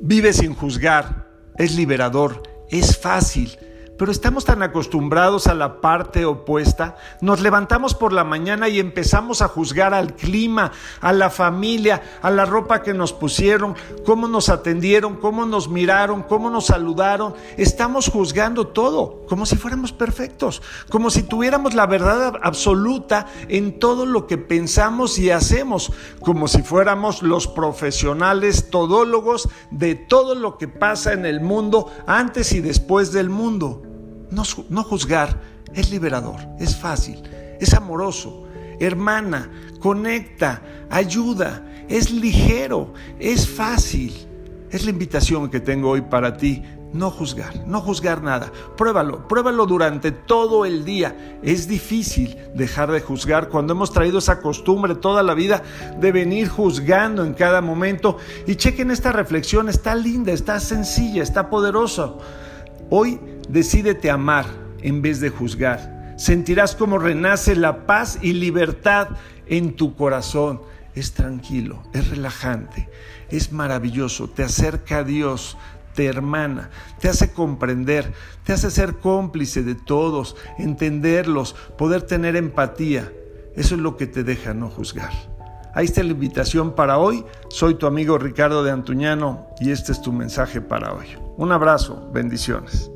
Vive sin juzgar, es liberador, es fácil pero estamos tan acostumbrados a la parte opuesta, nos levantamos por la mañana y empezamos a juzgar al clima, a la familia, a la ropa que nos pusieron, cómo nos atendieron, cómo nos miraron, cómo nos saludaron. Estamos juzgando todo, como si fuéramos perfectos, como si tuviéramos la verdad absoluta en todo lo que pensamos y hacemos, como si fuéramos los profesionales todólogos de todo lo que pasa en el mundo antes y después del mundo. No, juzgar es liberador, es fácil, es amoroso. Hermana, conecta, ayuda, es ligero, es fácil. Es la invitación que tengo hoy para ti. No juzgar, no juzgar nada. Pruébalo, pruébalo durante todo el día. Es difícil dejar de juzgar cuando hemos traído esa costumbre toda la vida de venir juzgando en cada momento. Y chequen esta reflexión, está linda, está sencilla, está poderosa. Hoy decídete amar en vez de juzgar. Sentirás como renace la paz y libertad en tu corazón. Es tranquilo, es relajante, es maravilloso, te acerca a Dios, te hermana, te hace comprender, te hace ser cómplice de todos, entenderlos, poder tener empatía. Eso es lo que te deja no juzgar. Ahí está la invitación para hoy. Soy tu amigo Ricardo de Antuñano y este es tu mensaje para hoy. Un abrazo, bendiciones.